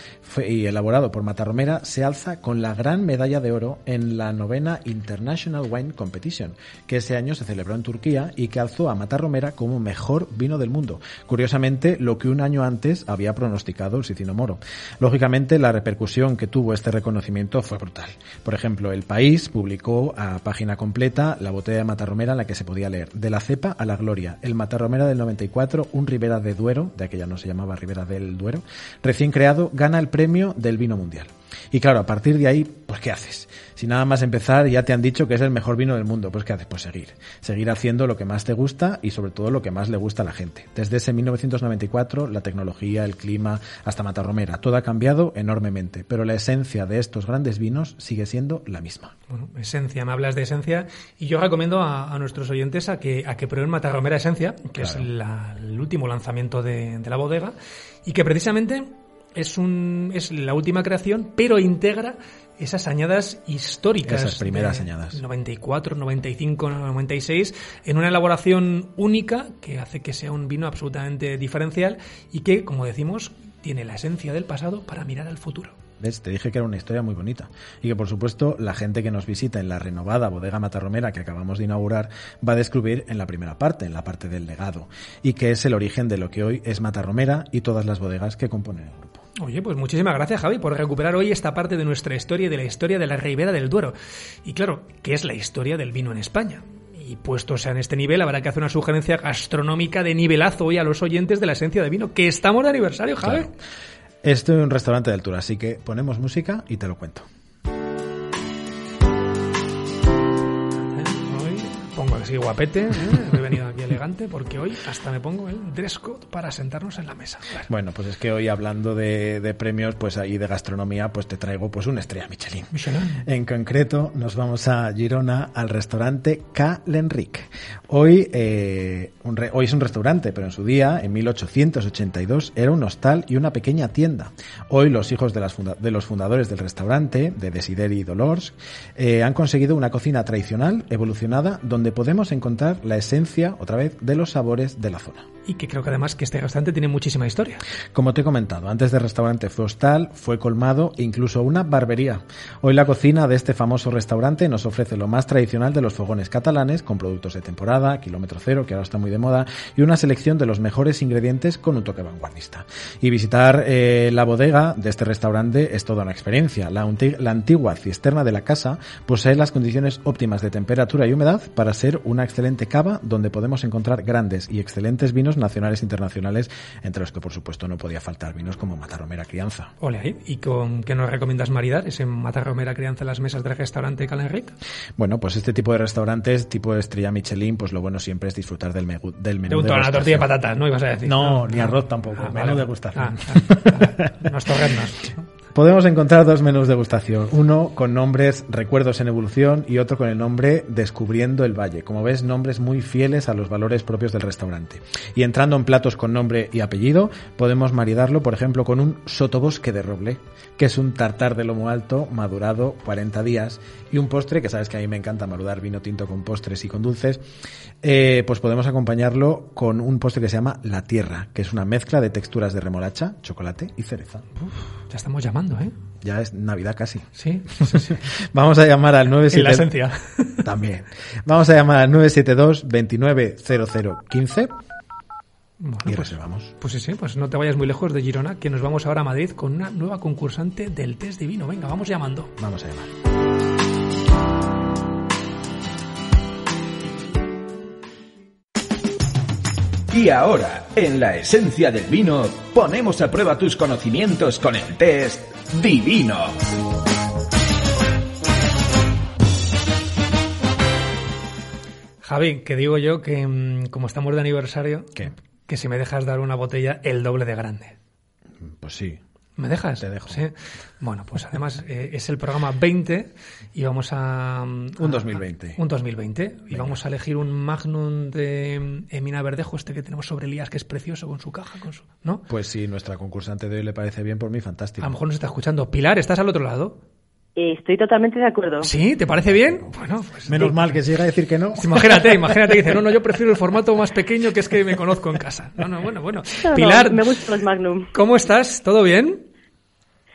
y elaborado por Matarromera se alza con la gran medalla de oro en la novena International Wine Competition, que ese año se celebró en Turquía y que alzó a Matarromera como mejor vino del mundo. Curiosamente, lo que un año antes había pronosticado el Sicino Moro. Lógicamente, la repercusión que tuvo este reconocimiento fue brutal. Por ejemplo, El País publicó a página completa la botella de Matarromera en la que se podía leer De la cepa a la gloria, el Matarromera del 94, un Ribera de Duero, de aquella no se llamaba Ribera del Duero, recién creado, gana el premio del vino mundial. Y claro, a partir de ahí, pues ¿qué haces? Si nada más empezar ya te han dicho que es el mejor vino del mundo, pues ¿qué haces? Pues seguir. Seguir haciendo lo que más te gusta y sobre todo lo que más le gusta a la gente. Desde ese 1994, la tecnología, el clima, hasta Matarromera, todo ha cambiado enormemente, pero la esencia de estos grandes vinos sigue siendo la misma. Bueno, esencia, me hablas de esencia y yo recomiendo a, nuestros oyentes a que, a que prueben Matarromera Esencia, que es el último lanzamiento de, de la bodega y que precisamente es, un, es la última creación, pero integra esas añadas históricas. Esas primeras añadas. 94, 95, 96, en una elaboración única que hace que sea un vino absolutamente diferencial y que, como decimos, tiene la esencia del pasado para mirar al futuro. ¿Ves? Te dije que era una historia muy bonita. Y que, por supuesto, la gente que nos visita en la renovada bodega Matarromera que acabamos de inaugurar va a descubrir en la primera parte, en la parte del legado, y que es el origen de lo que hoy es Matarromera y todas las bodegas que componen el grupo. Oye, pues muchísimas gracias Javi por recuperar hoy esta parte de nuestra historia y de la historia de la Ribera del Duero. Y claro, ¿qué es la historia del vino en España? y puestos en este nivel, habrá que hacer una sugerencia gastronómica de nivelazo hoy a los oyentes de la esencia de vino, que estamos de aniversario, Javi. Claro. Esto es un restaurante de altura, así que ponemos música y te lo cuento. Pongo así guapete, ¿eh? Venido aquí elegante porque hoy hasta me pongo el dress code para sentarnos en la mesa. Bueno, Bueno, pues es que hoy hablando de, de premios pues ahí de gastronomía, pues te traigo pues una estrella Michelin. Michelin. En concreto, nos vamos a Girona al restaurante K. L'Enric. Hoy, eh, un re- hoy es un restaurante, pero en su día, en 1882, era un hostal y una pequeña tienda. Hoy los hijos de, las funda- de los fundadores del restaurante, de Desideri y Dolors, eh, han conseguido una cocina tradicional, evolucionada, donde podemos encontrar la esencia, otra vez, de los sabores de la zona. Y que creo que además que este restaurante tiene muchísima historia. Como te he comentado, antes del restaurante fue hostal, fue colmado e incluso una barbería. Hoy la cocina de este famoso restaurante nos ofrece lo más tradicional de los fogones catalanes, con productos de temporada, kilómetro cero, que ahora está muy de moda, y una selección de los mejores ingredientes con un toque vanguardista. Y visitar eh, la bodega de este restaurante es toda una experiencia. La, la antigua cisterna de la casa posee las condiciones óptimas de temperatura y humedad para ser una excelente cava donde podemos encontrar grandes y excelentes vinos nacionales e internacionales, entre los que por supuesto no podía faltar vinos como Matarromera Crianza. Ole. ¿Y con qué nos recomiendas maridar ese matarromera crianza en las mesas del restaurante Calenric? Bueno, pues este tipo de restaurantes, tipo de estrella Michelin, pues lo bueno siempre es disfrutar del, del menú. Pregunto a una tortilla de patatas, ¿no ibas a decir? No, ni arroz tampoco, menú vale. degustación. Ah, ah, ah. Podemos encontrar dos menús de degustación, uno con nombres Recuerdos en Evolución y otro con el nombre Descubriendo el Valle. Como ves, nombres muy fieles a los valores propios del restaurante. Y entrando en platos con nombre y apellido, podemos maridarlo, por ejemplo, con un sotobosque de roble, que es un tartar de lomo alto madurado 40 días y un postre, que sabes que a mí me encanta marudar vino tinto con postres y con dulces, eh, pues podemos acompañarlo con un postre que se llama La Tierra, que es una mezcla de texturas de remolacha, chocolate y cereza. Ya estamos llamando, ¿eh? Ya es Navidad casi. Sí. Vamos a llamar al 97... En la esencia. También. Vamos a llamar al 972 290015 Bueno, y pues, reservamos. pues sí, sí, pues no te vayas muy lejos de Girona, que nos vamos ahora a Madrid con una nueva concursante del test divino. Venga, vamos llamando. Vamos a llamar. Y ahora, en la esencia del vino, ponemos a prueba tus conocimientos con el test Divino. Javi, que digo yo que mm, como estamos de aniversario, ¿Qué? que si me dejas dar una botella el doble de grande. Pues sí. ¿Me dejas? Te dejo. Sí. Bueno, pues además eh, es el programa 20 y vamos a... Un a- 2020. Un 2020. Y vamos a elegir un Magnum de mm, Emina Verdejo, este que tenemos sobre Elías, que es precioso con su caja, con su... ¿No? Pues si nuestra concursante de hoy le parece bien, por mí, fantástico. A lo mejor nos está escuchando. Pilar, ¿estás al otro lado? Eh, Estoy totalmente de acuerdo. ¿Sí? ¿Te parece bien? Bueno, pues... Menos mal que se llega a decir que no. Imagínate, imagínate que dice, no, no, yo prefiero el formato más pequeño que es que me conozco en casa. No, no, bueno, bueno. No, no, Pilar, me gustan los Magnum. ¿cómo estás? ¿Todo bien?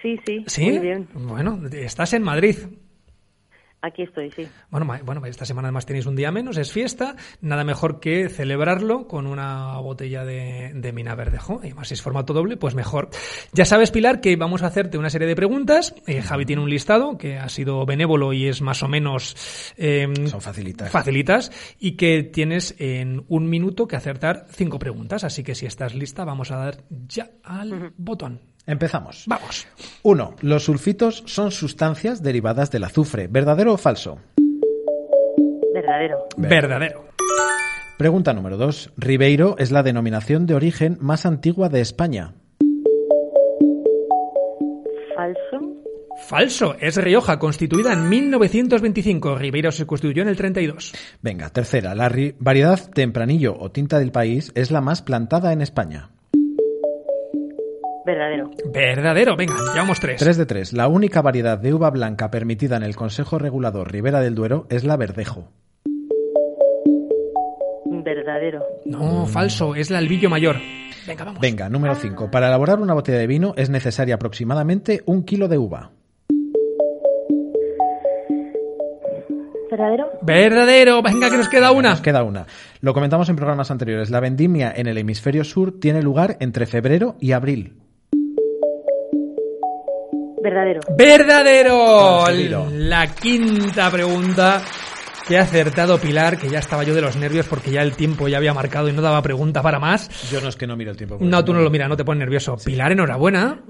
Sí, sí, ¿Sí? muy bien. Bueno, estás en Madrid. Aquí estoy, sí. Bueno, bueno, esta semana además tenéis un día menos, es fiesta, nada mejor que celebrarlo con una botella de, de Mina Verdejo, y más si es formato doble, pues mejor. Ya sabes, Pilar, que vamos a hacerte una serie de preguntas, Eh, Javi tiene un listado que ha sido benévolo y es más o menos... eh, Son facilitas. Facilitas, y que tienes en un minuto que acertar cinco preguntas, así que si estás lista vamos a dar ya al botón. Empezamos. Vamos. 1. Los sulfitos son sustancias derivadas del azufre. ¿Verdadero o falso? Verdadero. Verdadero. Pregunta número 2. Ribeiro es la denominación de origen más antigua de España. Falso. Falso, es Rioja, constituida en 1925. Ribeiro se constituyó en el 32. Venga, tercera. La ri- variedad tempranillo o tinta del país es la más plantada en España. Verdadero. Verdadero, venga, llevamos tres. 3 de 3. La única variedad de uva blanca permitida en el Consejo Regulador Ribera del Duero es la verdejo. Verdadero. No, falso, es la albillo mayor. Venga, vamos. Venga, número 5. Para elaborar una botella de vino es necesaria aproximadamente un kilo de uva. Verdadero. Verdadero, venga, que nos queda una. Nos queda una. Lo comentamos en programas anteriores. La vendimia en el hemisferio sur tiene lugar entre febrero y abril. Verdadero. Verdadero. Conseguido. La quinta pregunta Qué acertado Pilar, que ya estaba yo de los nervios porque ya el tiempo ya había marcado y no daba pregunta para más. Yo no es que no miro el tiempo. No, tú no lo miras, no te pones nervioso. Pilar, enhorabuena.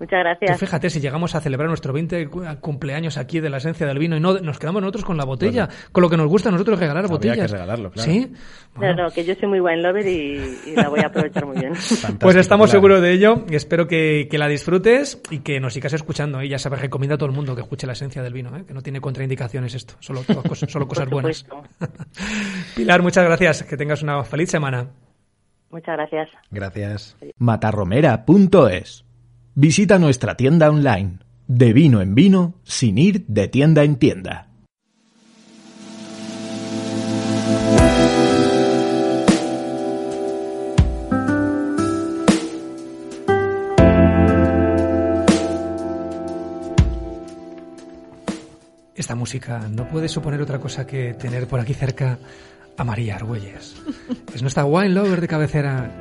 Muchas Tú gracias. fíjate, si llegamos a celebrar nuestro 20 cu- cumpleaños aquí de la esencia del vino y no nos quedamos nosotros con la botella, con lo que nos gusta a nosotros regalar Habría botellas. que regalarlo, claro. ¿Sí? No, Bueno, no, que yo soy muy wine lover y, y la voy a aprovechar muy bien. Fantástico, Pues estamos Pilar. seguros de ello. Espero que, que la disfrutes y que nos sigas escuchando. ¿eh? Ya sabes, recomienda a todo el mundo que escuche la esencia del vino, ¿eh? que no tiene contraindicaciones esto, solo, cosas- solo cosas buenas. Pilar, muchas gracias. Que tengas una feliz semana. Muchas gracias. Gracias. matarromera.es. Visita nuestra tienda online, de vino en vino, sin ir de tienda en tienda. Esta música no puede suponer otra cosa que tener por aquí cerca a María Argüelles. Es nuestra wine lover de cabecera.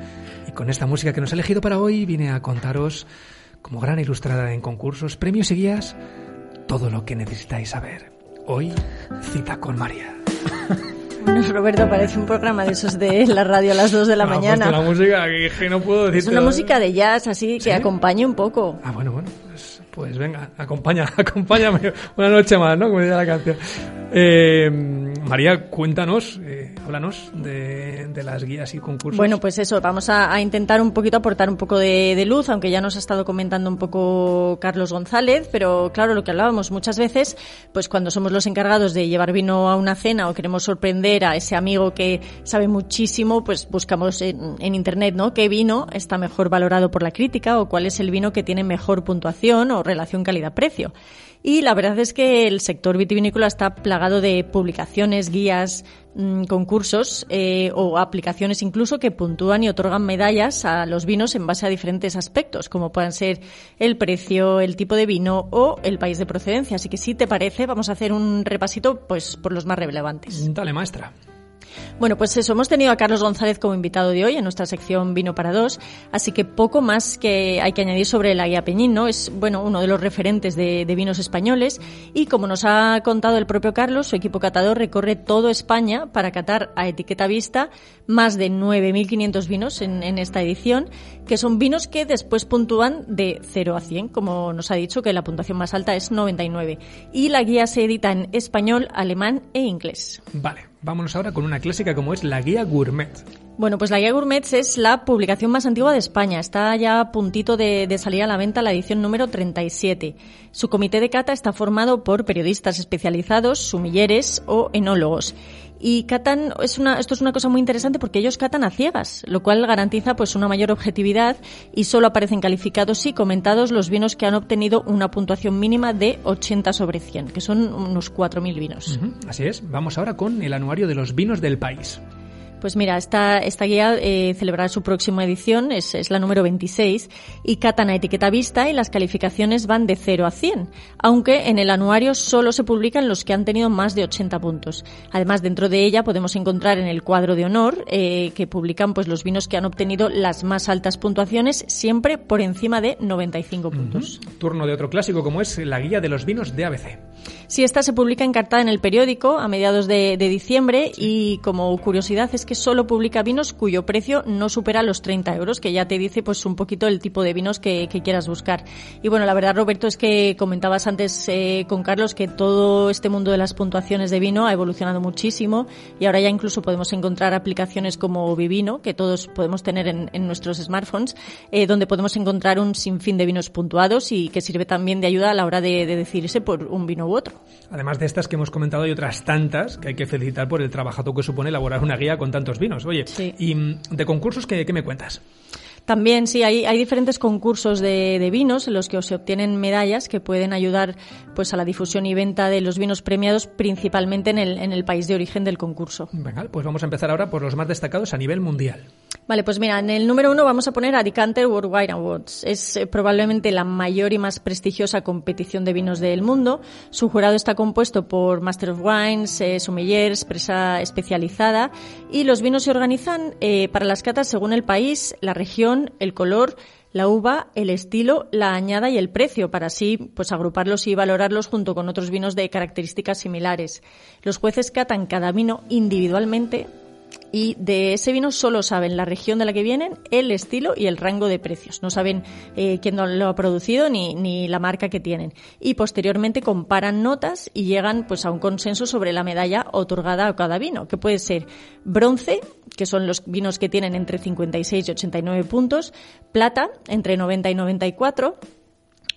Y con esta música que nos ha elegido para hoy, viene a contaros, como gran ilustrada en concursos, premios y guías, todo lo que necesitáis saber. Hoy, cita con María. Bueno, Roberto, parece un programa de esos de la radio a las 2 de la mañana. la música que, no puedo decir. Es una música de jazz, así que ¿Sí? acompañe un poco. Ah, bueno, bueno. Pues, pues venga, acompaña, acompáñame una noche más, ¿no? Como dice la canción. Eh, María, cuéntanos, eh, háblanos de, de las guías y concursos. Bueno, pues eso, vamos a, intentar un poquito aportar un poco de, de luz, aunque ya nos ha estado comentando un poco Carlos González, pero claro, lo que hablábamos muchas veces, pues cuando somos los encargados de llevar vino a una cena o queremos sorprender a ese amigo que sabe muchísimo, pues buscamos en, en internet, ¿no? ¿Qué vino está mejor valorado por la crítica o cuál es el vino que tiene mejor puntuación o relación calidad-precio? Y la verdad es que el sector vitivinícola está plagado de publicaciones, guías, mm, concursos eh, o aplicaciones incluso que puntúan y otorgan medallas a los vinos en base a diferentes aspectos, como puedan ser el precio, el tipo de vino o el país de procedencia. Así que si te parece, vamos a hacer un repasito pues por los más relevantes. Dale, maestra. Bueno, pues eso, hemos tenido a Carlos González como invitado de hoy en nuestra sección Vino para Dos, así que poco más que hay que añadir sobre la guía Peñín, ¿no? Es, bueno, uno de los referentes de, vinos españoles y como nos ha contado el propio Carlos, su equipo catador recorre todo España para catar a etiqueta vista más de 9.500 vinos en, en esta edición, que son vinos que después puntúan de 0 a 100, como nos ha dicho que la puntuación más alta es 99. Y la guía se edita en español, alemán e inglés. Vale, vámonos ahora con una clásica como es la guía gourmet. Bueno, pues la guía Gourmets es la publicación más antigua de España. Está ya a puntito de, de salir a la venta la edición número 37. Su comité de cata está formado por periodistas especializados, sumilleres o enólogos. Y catan, es una, esto es una cosa muy interesante porque ellos catan a ciegas, lo cual garantiza pues una mayor objetividad y solo aparecen calificados y comentados los vinos que han obtenido una puntuación mínima de 80 sobre 100, que son unos 4.000 vinos. Así es, vamos ahora con el anuario de los vinos del país. Pues mira, esta, esta guía eh, celebrará su próxima edición, es, es la número 26, y catan a etiqueta vista y las calificaciones van de 0 a 100, aunque en el anuario solo se publican los que han tenido más de 80 puntos. Además, dentro de ella podemos encontrar en el cuadro de honor eh, que publican pues los vinos que han obtenido las más altas puntuaciones, siempre por encima de 95 puntos. Turno de otro clásico como es la guía de los vinos de ABC. Sí, esta se publica encartada en el periódico a mediados de, de diciembre y como curiosidad es que solo publica vinos cuyo precio no supera los 30 euros, que ya te dice pues un poquito el tipo de vinos que, que quieras buscar. Y bueno, la verdad Roberto es que comentabas antes eh, con Carlos que todo este mundo de las puntuaciones de vino ha evolucionado muchísimo y ahora ya incluso podemos encontrar aplicaciones como Vivino, que todos podemos tener en, en nuestros smartphones, eh, donde podemos encontrar un sinfín de vinos puntuados y que sirve también de ayuda a la hora de, de decidirse por un vino u otro. Además de estas que hemos comentado, hay otras tantas que hay que felicitar por el trabajo que supone elaborar una guía con tantos vinos. Oye, Sí. y mm, de concursos, ¿qué, qué me cuentas? También sí, hay, hay diferentes concursos de, de vinos en los que se obtienen medallas que pueden ayudar pues a la difusión y venta de los vinos premiados principalmente en el, en el país de origen del concurso. Venga, pues vamos a empezar ahora por los más destacados a nivel mundial. Vale, pues mira, en el número uno vamos a poner a Decanter World Wine Awards. Es eh, probablemente la mayor y más prestigiosa competición de vinos del mundo. Su jurado está compuesto por Master of Wines, eh, sommeliers, presa especializada y los vinos se organizan eh, para las catas según el país, la región, el color, la uva, el estilo, la añada y el precio, para así pues agruparlos y valorarlos junto con otros vinos de características similares. Los jueces catan cada vino individualmente y de ese vino solo saben la región de la que vienen, el estilo y el rango de precios. No saben eh, quién lo ha producido ni, ni, la marca que tienen. Y posteriormente comparan notas y llegan pues a un consenso sobre la medalla otorgada a cada vino, que puede ser bronce, que son los vinos que tienen entre 56 y 89 puntos, plata entre 90 y 94,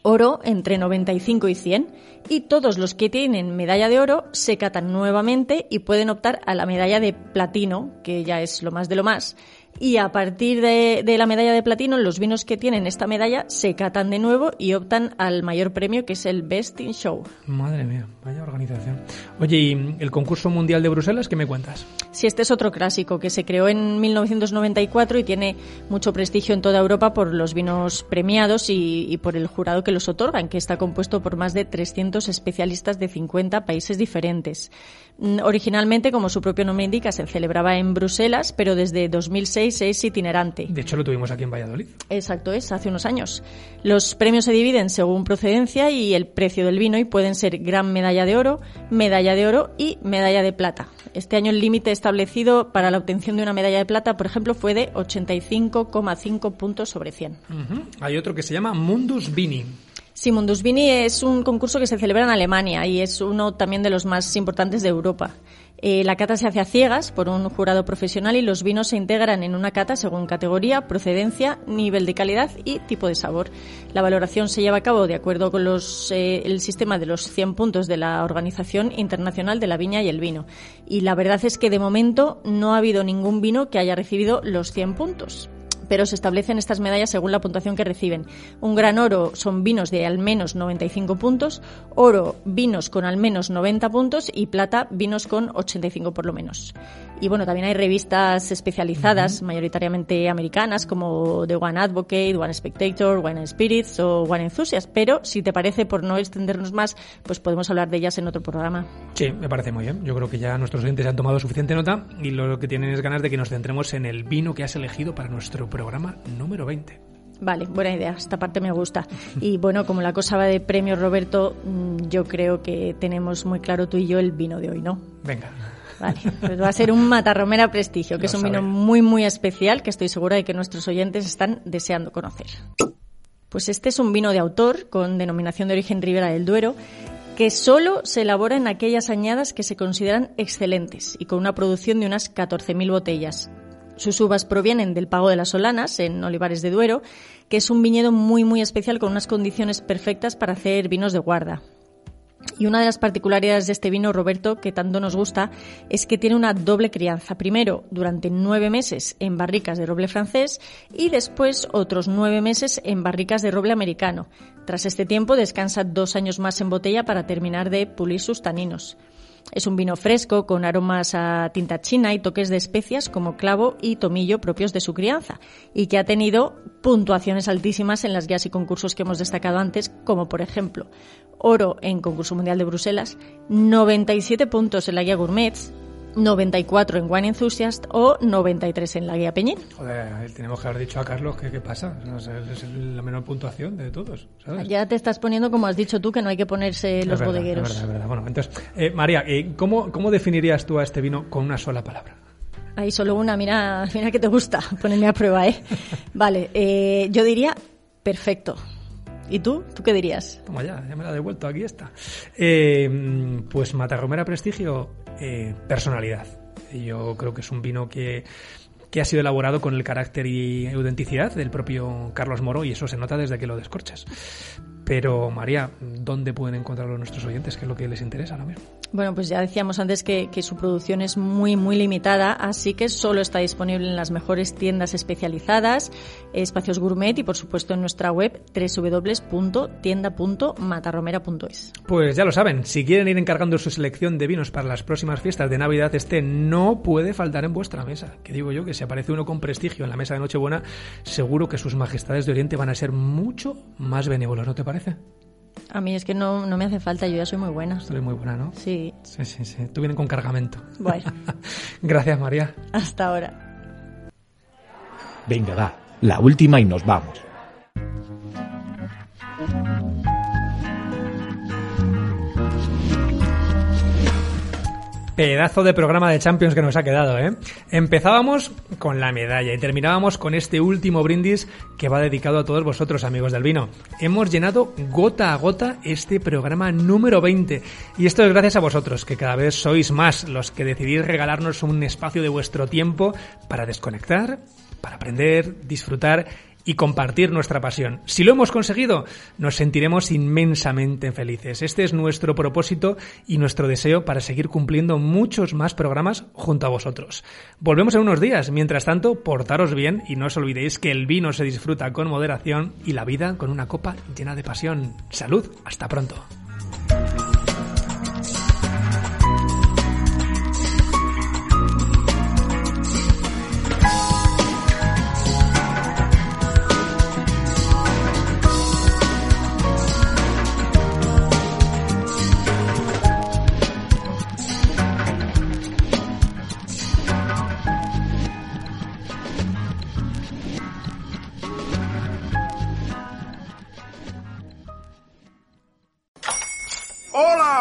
oro entre 95 y 100 y todos los que tienen medalla de oro se catan nuevamente y pueden optar a la medalla de platino, que ya es lo más de lo más, y a partir de, la medalla de platino, los vinos que tienen esta medalla se catan de nuevo y optan al mayor premio, que es el Best in Show. Madre mía, vaya organización. Oye, ¿y el concurso mundial de Bruselas qué me cuentas? Sí, este es otro clásico que se creó en 1994 y tiene mucho prestigio en toda Europa por los vinos premiados y, y por el jurado que los otorgan, que está compuesto por más de 300 especialistas de 50 países diferentes. Mm, originalmente, como su propio nombre indica, se celebraba en Bruselas, pero desde 2006 es itinerante. De hecho, lo tuvimos aquí en Valladolid. Exacto, es hace unos años. Los premios se dividen según procedencia y el precio del vino y pueden ser gran medalla de oro, medalla de oro y medalla de plata. Este año el límite establecido para la obtención de una medalla de plata, por ejemplo, fue de 85,5 puntos sobre 100. Hay otro que se llama Mundus Vini. Sí, Mundus Vini es un concurso que se celebra en Alemania y es uno también de los más importantes de Europa. Eh, la cata se hace a ciegas por un jurado profesional y los vinos se integran en una cata según categoría, procedencia, nivel de calidad y tipo de sabor. La valoración se lleva a cabo de acuerdo con los, eh, el sistema de los 100 puntos de la Organización Internacional de la Viña y el Vino. Y la verdad es que de momento no ha habido ningún vino que haya recibido los 100 puntos pero se establecen estas medallas según la puntuación que reciben. Un gran oro son vinos de al menos 95 puntos, oro vinos con al menos 90 puntos y plata vinos con 85 por lo menos. Y bueno, también hay revistas especializadas, mayoritariamente americanas, como The One Advocate, One Spectator, One Spirits o One Enthusiast, pero si te parece, por no extendernos más, pues podemos hablar de ellas en otro programa. Sí, me parece muy bien. Yo creo que ya nuestros oyentes han tomado suficiente nota y lo que tienen es ganas de que nos centremos en el vino que has elegido para nuestro programa número 20. Vale, buena idea. Esta parte me gusta. Y bueno, como la cosa va de premio Roberto, mm, yo creo que tenemos muy claro tú y yo el vino de hoy, ¿no? Venga. Vale, pues va a ser un Matarromera Prestigio, que es un vino muy, muy especial que estoy segura de que nuestros oyentes están deseando conocer. Pues este es un vino de autor con denominación de origen Ribera del Duero que solo se elabora en aquellas añadas que se consideran excelentes y con una producción de unas 14.000 botellas. Sus uvas provienen del Pago de las Solanas, en Olivares de Duero, que es un viñedo muy muy especial con unas condiciones perfectas para hacer vinos de guarda. Y una de las particularidades de este vino, Roberto, que tanto nos gusta, es que tiene una doble crianza. Primero, durante nueve meses en barricas de roble francés y después otros nueve meses en barricas de roble americano. Tras este tiempo, descansa dos años más en botella para terminar de pulir sus taninos. Es un vino fresco con aromas a tinta china y toques de especias como clavo y tomillo propios de su crianza y que ha tenido puntuaciones altísimas en las guías y concursos que hemos destacado antes, como por ejemplo oro en concurso mundial de Bruselas, 97 puntos en la guía Gourmets, 94 en Wine Enthusiast o 93 en la guía Peñín. Joder, tenemos que haber dicho a Carlos que qué pasa. es la menor puntuación de todos, Ya te estás poniendo, como has dicho tú, que no hay que ponerse los bodegueros. Es verdad, es verdad. Bueno, entonces, eh, María, eh, ¿cómo, ¿cómo definirías tú a este vino con una sola palabra? Hay solo una, mira, mira que te gusta ponerme a prueba, ¿eh? Vale, eh, yo diría perfecto. ¿Y tú? ¿Tú qué dirías? Toma ya, ya me la he devuelto, aquí está. Eh, pues Matarromera Prestigio, eh, personalidad. Yo creo que es un vino que, que ha sido elaborado con el carácter y autenticidad del propio Carlos Moro y eso se nota desde que lo descorchas. Pero María, ¿dónde pueden encontrarlo nuestros oyentes? ¿Qué es lo que les interesa ahora mismo? Bueno, pues ya decíamos antes que, su producción es muy, muy limitada, así que solo está disponible en las mejores tiendas especializadas, espacios gourmet y, por supuesto, en nuestra web www.tienda.matarromera.es. Pues ya lo saben, si quieren ir encargando su selección de vinos para las próximas fiestas de Navidad, este no puede faltar en vuestra mesa. Que digo yo que si aparece uno con prestigio en la mesa de Nochebuena, seguro que sus majestades de Oriente van a ser mucho más benévolos, ¿no te parece? A mí es que no, no me hace falta, yo ya soy muy buena. Soy muy buena, ¿no? Sí. Sí, sí, sí. Tú vienes con cargamento. Bueno. Gracias, María. Hasta ahora. Venga, va. La última y nos vamos. Pedazo de programa de Champions que nos ha quedado, ¿eh? Empezábamos con la medalla y terminábamos con este último brindis que va dedicado a todos vosotros, amigos del vino. Hemos llenado gota a gota este programa número 20 y esto es gracias a vosotros, que cada vez sois más los que decidís regalarnos un espacio de vuestro tiempo para desconectar, para aprender, disfrutar y compartir nuestra pasión. Si lo hemos conseguido, nos sentiremos inmensamente felices. Este es nuestro propósito y nuestro deseo para seguir cumpliendo muchos más programas junto a vosotros. Volvemos en unos días. Mientras tanto, portaros bien y no os olvidéis que el vino se disfruta con moderación y la vida con una copa llena de pasión. Salud. Hasta pronto.